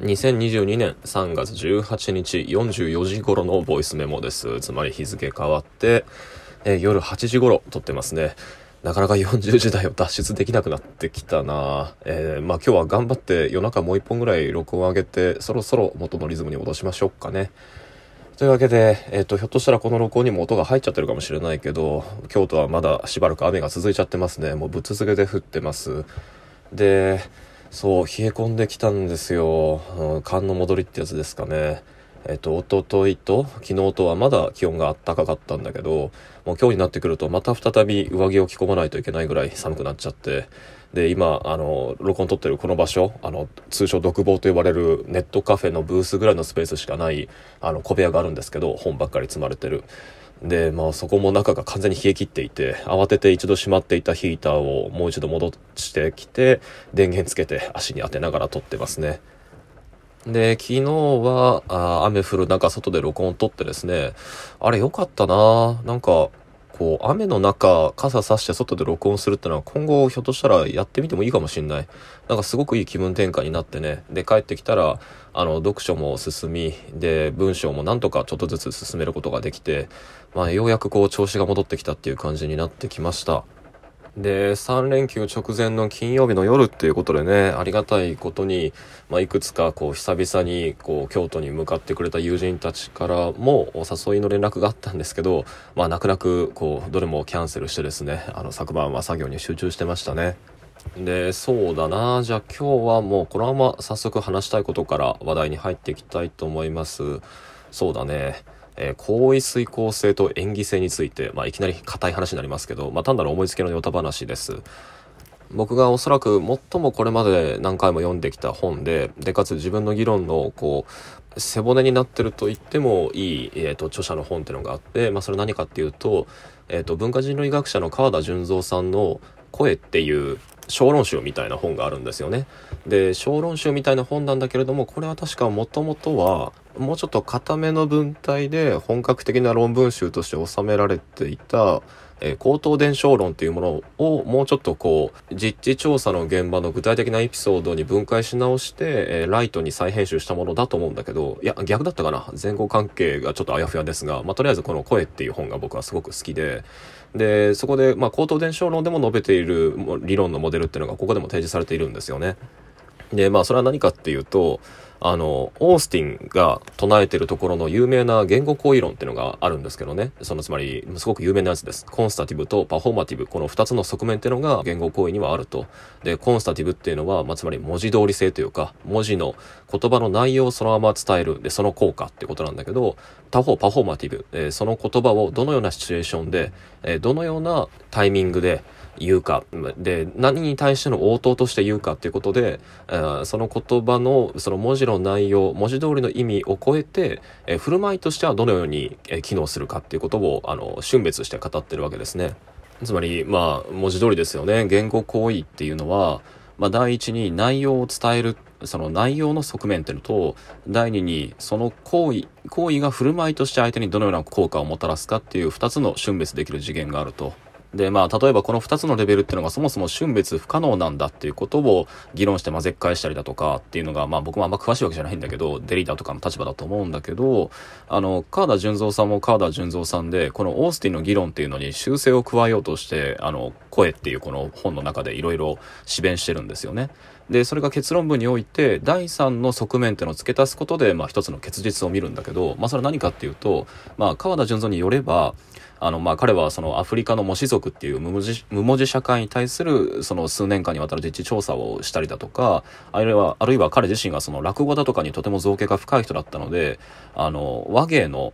2022年3月18日44時頃のボイスメモです。つまり日付変わって、えー、夜8時頃撮ってますね。なかなか40時台を脱出できなくなってきたなえー、まあ今日は頑張って夜中もう一本ぐらい録音上げて、そろそろ元のリズムに戻しましょうかね。というわけで、えっ、ー、と、ひょっとしたらこの録音にも音が入っちゃってるかもしれないけど、京都はまだしばらく雨が続いちゃってますね。もうぶっ続けで降ってます。で、そう、冷え込んできたんですよ。うん、寒の戻りってやつですかね。えっと、とといと昨日とはまだ気温が暖かかったんだけど、もう今日になってくるとまた再び上着を着込まないといけないぐらい寒くなっちゃって、で、今、あの、録音撮ってるこの場所、あの、通称独房と呼ばれるネットカフェのブースぐらいのスペースしかない、あの、小部屋があるんですけど、本ばっかり積まれてる。で、まあそこも中が完全に冷え切っていて、慌てて一度閉まっていたヒーターをもう一度戻してきて、電源つけて足に当てながら撮ってますね。で、昨日は、あ雨降る中外で録音を撮ってですね、あれ良かったななんか、こう、雨の中、傘さして外で録音するってのは今後ひょっとしたらやってみてもいいかもしんない。なんかすごくいい気分転換になってね。で、帰ってきたら、あの、読書も進み、で、文章もなんとかちょっとずつ進めることができて、まあ、ようやくこう、調子が戻ってきたっていう感じになってきました。で、3連休直前の金曜日の夜っていうことでね、ありがたいことに、まあ、いくつかこう、久々にこう、京都に向かってくれた友人たちからもお誘いの連絡があったんですけど、まあ、泣く泣く、こう、どれもキャンセルしてですね、あの、昨晩は作業に集中してましたね。で、そうだな。じゃあ今日はもうこのまま早速話したいことから話題に入っていきたいと思います。そうだね。えー、行為遂行性と演技性について、まあ、いきなり硬い話になりますけど、まあ、単なる思いつきのヨタ話です。僕がおそらく最もこれまで何回も読んできた本で、で、かつ自分の議論の、こう、背骨になってると言ってもいい、えっ、ー、と、著者の本っていうのがあって、まあ、それ何かっていうと、えっ、ー、と、文化人類学者の川田純三さんの声っていう小論集みたいな本があるんですよね。で、小論集みたいな本なんだけれども、これは確かもともとは、もうちょっと固めの文体で本格的な論文集として収められていた、えー、口頭伝承論っていうものをもうちょっとこう、実地調査の現場の具体的なエピソードに分解し直して、えー、ライトに再編集したものだと思うんだけど、いや、逆だったかな？前後関係がちょっとあやふやですが、まあ、とりあえずこの声っていう本が僕はすごく好きで、で、そこで、まあ、口頭伝承論でも述べている理論のモデルっていうのがここでも提示されているんですよね。で、まあ、それは何かっていうと、あの、オースティンが唱えてるところの有名な言語行為論っていうのがあるんですけどね。そのつまり、すごく有名なやつです。コンスタティブとパフォーマティブ、この二つの側面っていうのが言語行為にはあると。で、コンスタティブっていうのは、まあ、つまり文字通り性というか、文字の言葉の内容をそのまま伝える。で、その効果ってことなんだけど、他方パフォーマティブ、えー、その言葉をどのようなシチュエーションで、えー、どのようなタイミングで、言うか。で、何に対しての応答として言うかっていうことで、その言葉の、その文字の内容、文字通りの意味を超えて、え振る舞いとしてはどのように、え機能するかっていうことを、あの、瞬別して語ってるわけですね。つまり、まあ、文字通りですよね。言語行為っていうのは、まあ、第一に内容を伝える、その内容の側面っていうのと、第二に、その行為、行為が振る舞いとして相手にどのような効果をもたらすかっていう二つの瞬別できる次元があると。で、まあ、例えばこの2つのレベルっていうのがそもそも瞬別不可能なんだっていうことを議論して混ぜっ返したりだとかっていうのが、まあ僕もあんま詳しいわけじゃないんだけど、デリーダーとかの立場だと思うんだけど、あの、川田純三さんも川田純三さんで、このオースティンの議論っていうのに修正を加えようとして、あの、声っていうこの本の中でいろいろ示弁してるんですよね。で、それが結論文において、第三の側面っていうのを付け足すことで、まあ一つの結実を見るんだけど、まあそれは何かっていうと、まあ川田純三によれば、あの、まあ、彼はそのアフリカの模試族っていう無文字無文字社会に対するその数年間にわたる実地調査をしたりだとか、あるいは、あるいは彼自身がその落語だとかにとても造形が深い人だったので、あの、和芸の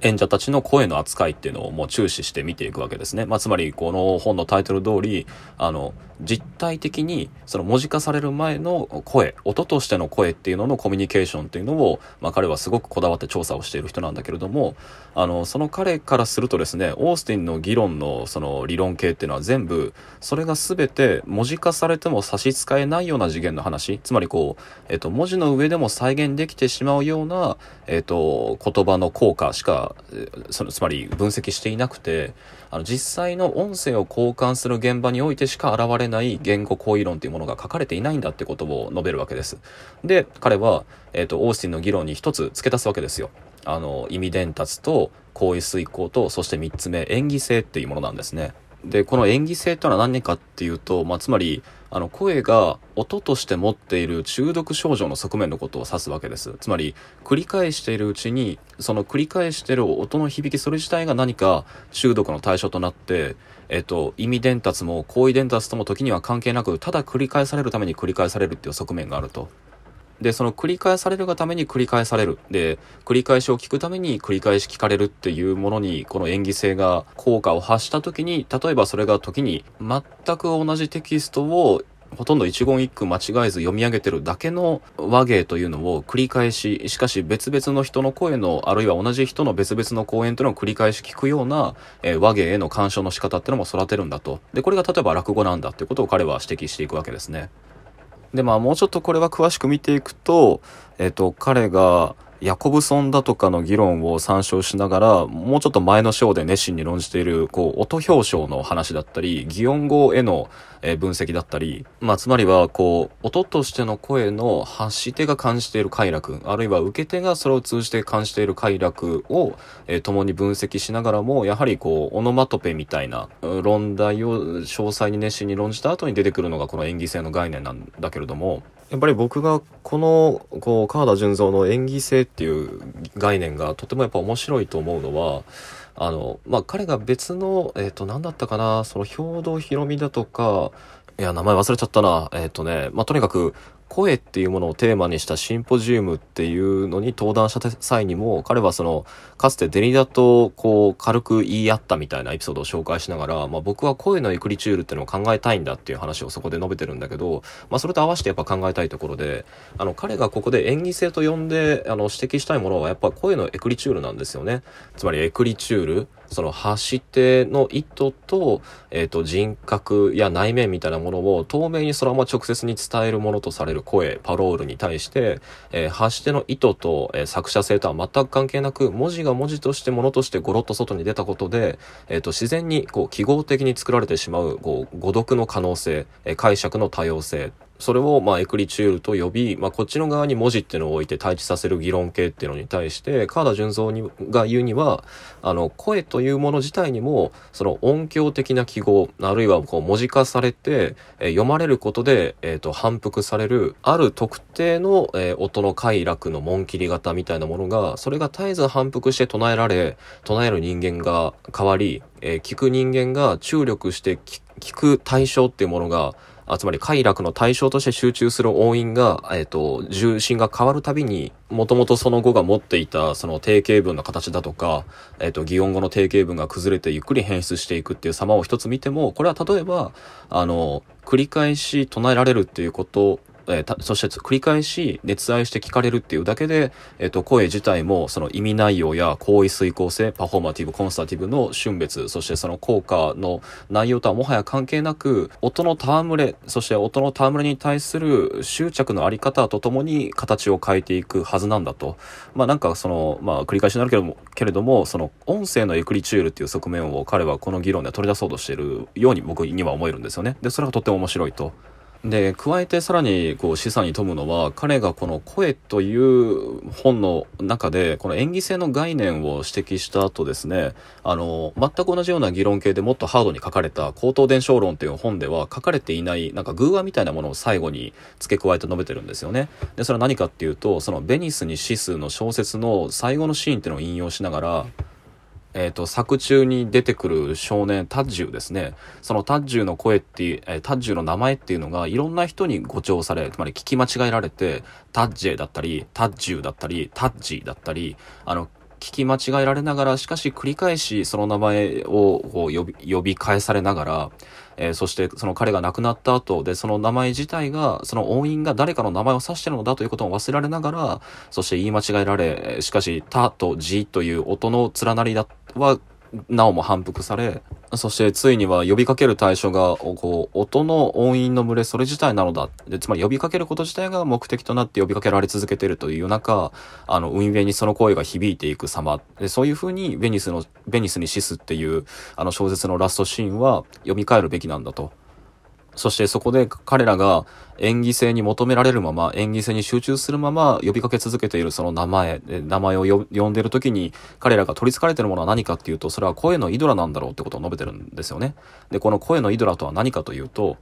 演者たちの声の扱いっていうのをもう注視して見ていくわけですね。まあ、つまりこの本のタイトル通り、あの、実体的にその文字化される前の声、音としての声っていうののコミュニケーションっていうのを、まあ、彼はすごくこだわって調査をしている人なんだけれども、あの、その彼からするとですねですね、オースティンの議論のその理論系っていうのは全部、それが全て文字化されても差し支えないような次元の話、つまりこう、えっと、文字の上でも再現できてしまうような、えっと、言葉の効果しか、その、つまり分析していなくて、あの、実際の音声を交換する現場においてしか現れない言語行為論というものが書かれていないんだってことを述べるわけです。で、彼は、えっと、オースティンの議論に一つ付け足すわけですよ。あの、意味伝達と行為遂行と、そして3つ目、演技性っていうものなんですね。で、この演技性というのは何かっていうと、まあ、つまり、あの、声が音として持っている中毒症状の側面のことを指すわけです。つまり、繰り返しているうちに、その繰り返している音の響き、それ自体が何か中毒の対象となって、えっと、意味伝達も行為伝達とも時には関係なく、ただ繰り返されるために繰り返されるっていう側面があると。で、その繰り返されるがために繰り返される。で、繰り返しを聞くために繰り返し聞かれるっていうものに、この演技性が効果を発した時に、例えばそれが時に全く同じテキストをほとんど一言一句間違えず読み上げてるだけの和芸というのを繰り返し、しかし別々の人の声の、あるいは同じ人の別々の講演というのを繰り返し聞くような、えー、和芸への干渉の仕方っていうのも育てるんだと。で、これが例えば落語なんだっていうことを彼は指摘していくわけですね。で、まあもうちょっとこれは詳しく見ていくと、えっ、と、彼が、ヤコブソンだとかの議論を参照しながら、もうちょっと前の章で熱心に論じている、こう、音表彰の話だったり、擬音語への分析だったり、まあ、つまりは、こう、音としての声の発し手が感じている快楽、あるいは受け手がそれを通じて感じている快楽を、え、共に分析しながらも、やはりこう、オノマトペみたいな論題を詳細に熱心に論じた後に出てくるのがこの演技性の概念なんだけれども、やっぱり僕がこの、こう、川田純三の演技性っていう概念がとてもやっぱ面白いと思うのは、あの、まあ、彼が別の、えっ、ー、と、何だったかな、その兵道ひろみだとか、いや、名前忘れちゃったな。えっ、ー、とね、まあ、とにかく、声っていうものをテーマにしたシンポジウムっていうのに登壇した際にも、彼はその、かつてデニダとこう軽く言い合ったみたいなエピソードを紹介しながら、まあ僕は声のエクリチュールっていうのを考えたいんだっていう話をそこで述べてるんだけど、まあそれと合わせてやっぱ考えたいところで、あの彼がここで演技性と呼んで、あの指摘したいものはやっぱ声のエクリチュールなんですよね。つまりエクリチュール、その発し手の意図と、えっ、ー、と、人格や内面みたいなものを透明にそのまま直接に伝えるものとされる声、パロールに対して、えー、発し手の意図と、えー、作者性とは全く関係なく、文字が文字としてものとしてゴロッと外に出たことで、えっ、と、自然にこう記号的に作られてしまう、こう、誤読の可能性、え解釈の多様性。それを、まあ、エクリチュールと呼び、まあ、こっちの側に文字っていうのを置いて対峙させる議論系っていうのに対して、川田純三にが言うには、あの、声というもの自体にも、その音響的な記号、あるいはこう文字化されて、え、読まれることで、え、ー、と、反復される、ある特定の、え、音の快楽の紋切り型みたいなものが、それが絶えず反復して唱えられ、唱える人間が変わり、え聞く人間が注力して聞く対象っていうものが、あつまり快楽の対象として集中する音韻が、えっ、ー、と、重心が変わるたびに、もともとその語が持っていたその定型文の形だとか、えっ、ー、と、擬音語の定型文が崩れてゆっくり変質していくっていう様を一つ見ても、これは例えば、あの、繰り返し唱えられるっていうことえー、そして繰り返し熱愛して聞かれるっていうだけで、えっ、ー、と、声自体もその意味内容や行為遂行性、パフォーマティブ、コンスタティブの瞬別、そしてその効果の内容とはもはや関係なく、音の戯れ、そして音の戯れに対する執着のあり方とともに形を変えていくはずなんだと。まあなんかその、まあ繰り返しになるけども、けれども、その音声のエクリチュールっていう側面を彼はこの議論で取り出そうとしているように僕には思えるんですよね。で、それがとても面白いと。で、加えてさらにこう示唆に富むのは、彼がこの声という本の中で、この演技性の概念を指摘した後ですね、あの、全く同じような議論系でもっとハードに書かれた口頭伝承論という本では書かれていない、なんか偶話みたいなものを最後に付け加えて述べてるんですよね。で、それは何かっていうと、そのベニスに死すの小説の最後のシーンっていうのを引用しながら、えっ、ー、と、作中に出てくる少年、タッジュですね。そのタッジュの声っていう、えー、タッジュの名前っていうのが、いろんな人に誤聴され、つまり聞き間違えられて、タッジェだったり、タッジュだったり、タッジだったり、あの、聞き間違えられながら、しかし繰り返しその名前を呼び呼び返されながら、えー、そしてその彼が亡くなった後で、その名前自体が、その音韻が誰かの名前を指してるのだということも忘れられながら、そして言い間違えられ、しかし、たとじという音の連なりだは、なおも反復され、そしてついには呼びかける対象が、こう、音の音韻の群れ、それ自体なのだ。で、つまり呼びかけること自体が目的となって呼びかけられ続けているという中、あの、運営にその声が響いていく様。で、そういうふうに、ベニスの、ベニスに死すっていう、あの小説のラストシーンは読み替えるべきなんだと。そしてそこで彼らが演技性に求められるまま、演技性に集中するまま呼びかけ続けているその名前、名前を呼んでいる時に彼らが取り憑かれているものは何かっていうと、それは声のイドラなんだろうってことを述べてるんですよね。で、この声のイドラとは何かというと、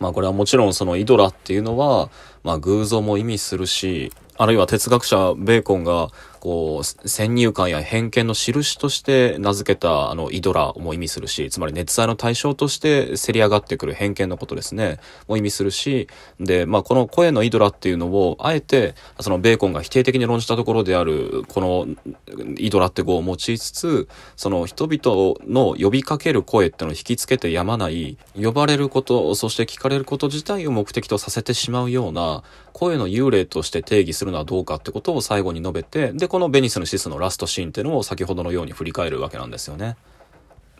まあこれはもちろんそのイドラっていうのは、まあ偶像も意味するし、あるいは哲学者ベーコンが、こう、先入観や偏見の印として名付けた、あの、イドラも意味するし、つまり熱愛の対象としてせり上がってくる偏見のことですね、も意味するし、で、まあ、この声のイドラっていうのを、あえて、そのベーコンが否定的に論じたところである、このイドラって語を用いつつ、その人々の呼びかける声ってのを引きつけてやまない、呼ばれること、そして聞かれること自体を目的とさせてしまうような、声の幽霊として定義するのはどうかってことを最後に述べて、で、このベニスのシスのラストシーンっていうのを先ほどのように振り返るわけなんですよね。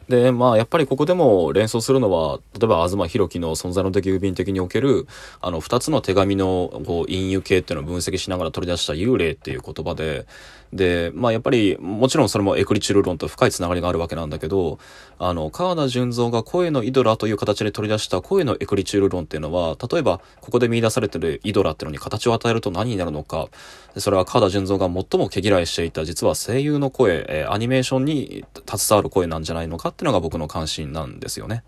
で、まあ、やっぱりここでも連想するのは、例えば、東博樹の存在の的郵便的における、あの、二つの手紙の、こう、隠喩形っていうのを分析しながら取り出した幽霊っていう言葉で、で、まあ、やっぱり、もちろんそれもエクリチュール論と深いつながりがあるわけなんだけど、あの、川田純三が声のイドラという形で取り出した声のエクリチュール論っていうのは、例えば、ここで見出されてるイドラっていうのに形を与えると何になるのか、それは川田純三が最も毛嫌いしていた、実は声優の声、え、アニメーションに携わる声なんじゃないのかっていうのが僕の関心なんですよね。